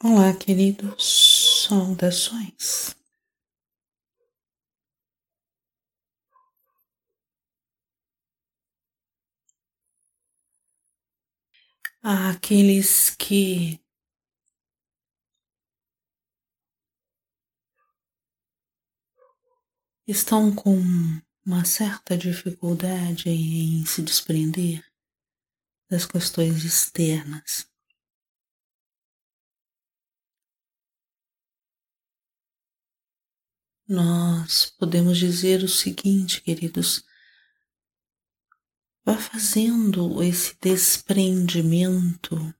Olá, queridos, saudações. Aqueles que estão com uma certa dificuldade em se desprender das questões externas. Nós podemos dizer o seguinte, queridos, vá fazendo esse desprendimento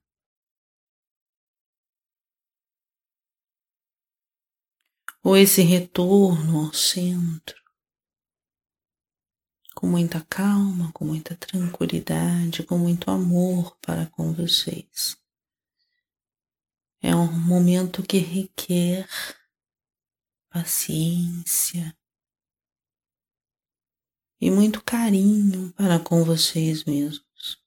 ou esse retorno ao centro com muita calma, com muita tranquilidade, com muito amor para com vocês. É um momento que requer paciência e muito carinho para com vocês mesmos.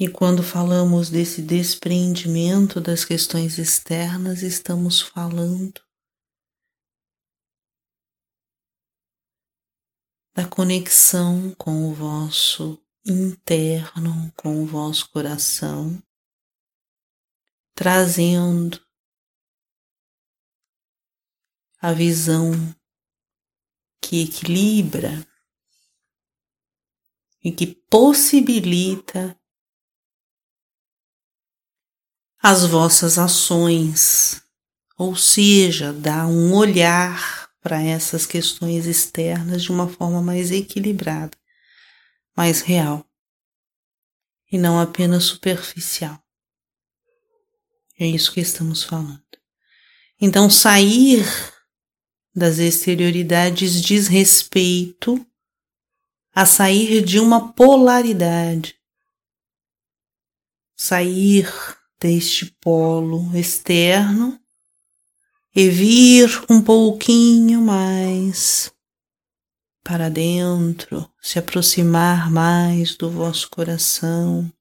E quando falamos desse desprendimento das questões externas, estamos falando da conexão com o vosso interno, com o vosso coração, trazendo a visão que equilibra e que possibilita as vossas ações, ou seja, dá um olhar para essas questões externas de uma forma mais equilibrada, mais real e não apenas superficial. É isso que estamos falando. Então, sair das exterioridades diz respeito a sair de uma polaridade, sair deste polo externo e vir um pouquinho mais para dentro, se aproximar mais do vosso coração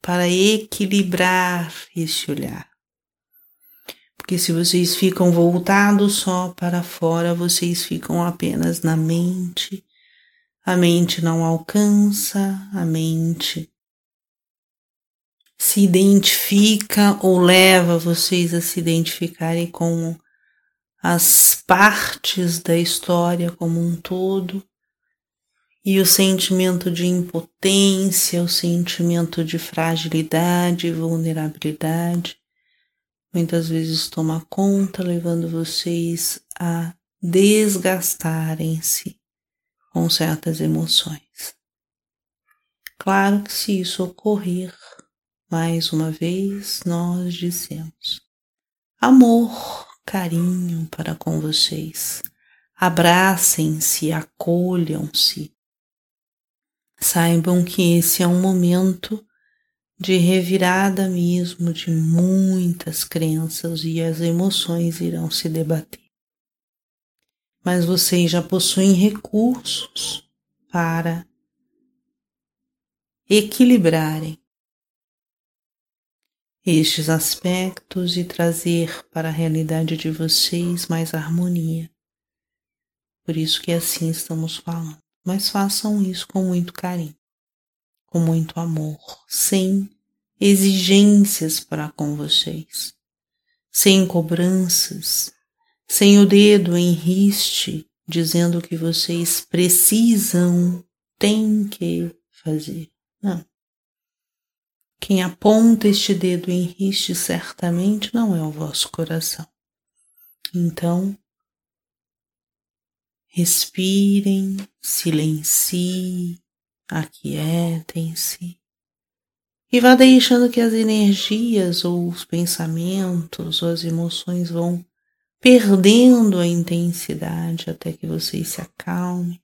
para equilibrar esse olhar. Porque se vocês ficam voltados só para fora, vocês ficam apenas na mente. A mente não alcança, a mente se identifica ou leva vocês a se identificarem com as partes da história como um todo. E o sentimento de impotência, o sentimento de fragilidade, vulnerabilidade, muitas vezes toma conta, levando vocês a desgastarem-se com certas emoções. Claro que se isso ocorrer, mais uma vez nós dizemos amor, carinho para com vocês. Abracem-se, acolham-se. Saibam que esse é um momento de revirada mesmo de muitas crenças e as emoções irão se debater. Mas vocês já possuem recursos para equilibrarem estes aspectos e trazer para a realidade de vocês mais harmonia. Por isso que assim estamos falando. Mas façam isso com muito carinho com muito amor, sem exigências para com vocês, sem cobranças, sem o dedo em riste dizendo que vocês precisam, têm que fazer. Não. Quem aponta este dedo em riste certamente não é o vosso coração. Então, respirem, silenciem, aquietem-se e vá deixando que as energias ou os pensamentos ou as emoções vão perdendo a intensidade até que vocês se acalmem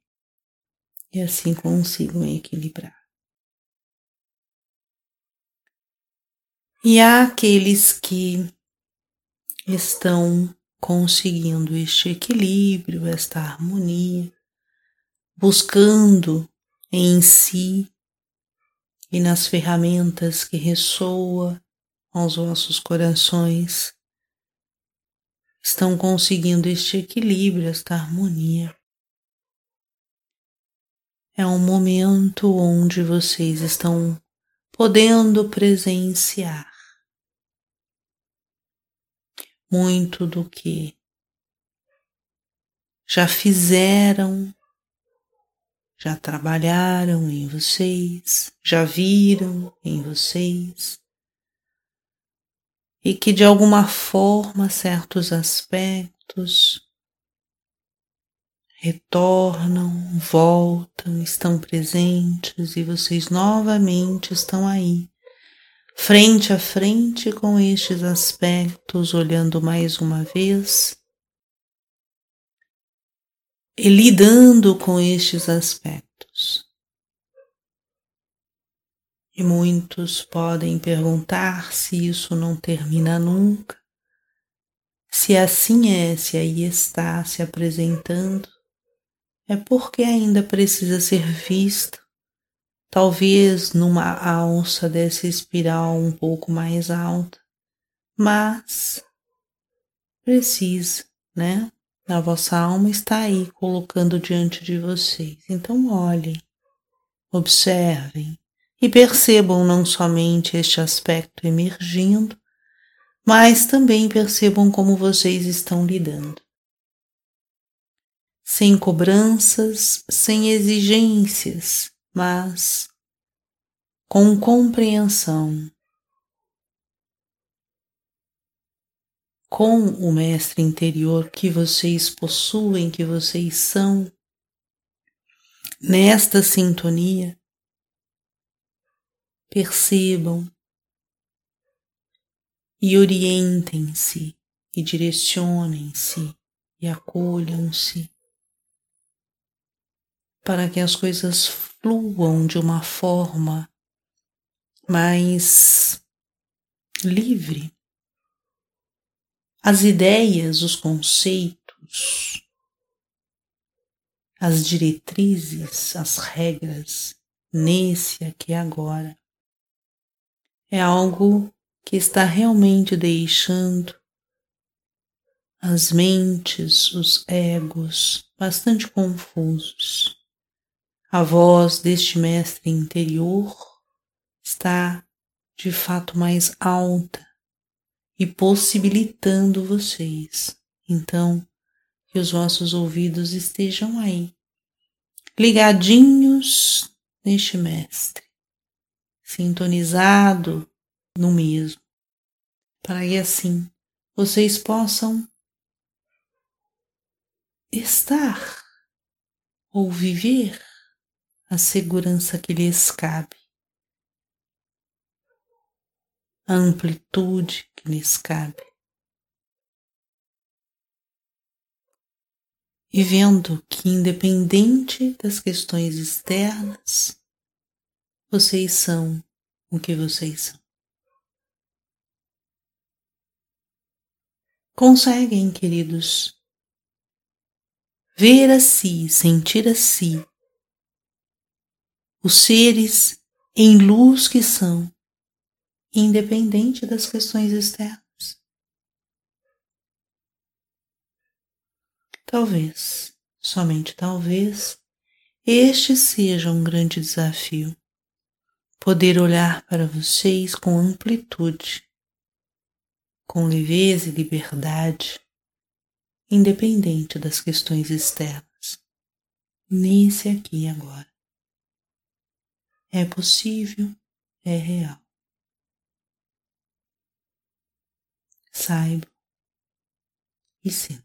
e assim consigam equilibrar. E há aqueles que estão conseguindo este equilíbrio, esta harmonia, buscando em si e nas ferramentas que ressoa aos vossos corações estão conseguindo este equilíbrio, esta harmonia. É um momento onde vocês estão podendo presenciar muito do que já fizeram, já trabalharam em vocês, já viram em vocês. E que de alguma forma certos aspectos retornam, voltam, estão presentes e vocês novamente estão aí, frente a frente com estes aspectos, olhando mais uma vez e lidando com estes aspectos. E muitos podem perguntar se isso não termina nunca, se assim é, se aí está se apresentando, é porque ainda precisa ser visto, talvez numa alça dessa espiral um pouco mais alta, mas precisa, né? A vossa alma está aí colocando diante de vocês. Então olhem, observem e percebam não somente este aspecto emergindo, mas também percebam como vocês estão lidando. Sem cobranças, sem exigências, mas com compreensão, com o mestre interior que vocês possuem, que vocês são, nesta sintonia, percebam e orientem-se e direcionem-se e acolham-se para que as coisas fluam de uma forma mais livre. As ideias, os conceitos, as diretrizes, as regras, nesse aqui agora, é algo que está realmente deixando as mentes, os egos bastante confusos. A voz deste mestre interior está de fato mais alta e possibilitando vocês. Então, que os vossos ouvidos estejam aí, ligadinhos neste mestre sintonizado no mesmo, para que assim vocês possam estar ou viver a segurança que lhes cabe, a amplitude lhes cabe. E vendo que, independente das questões externas, vocês são o que vocês são. Conseguem, queridos, ver a si, sentir a si, os seres em luz que são, independente das questões externas. Talvez, somente talvez, este seja um grande desafio poder olhar para vocês com amplitude, com leveza e liberdade, independente das questões externas, nesse aqui e agora. É possível, é real. Saiba e sinta.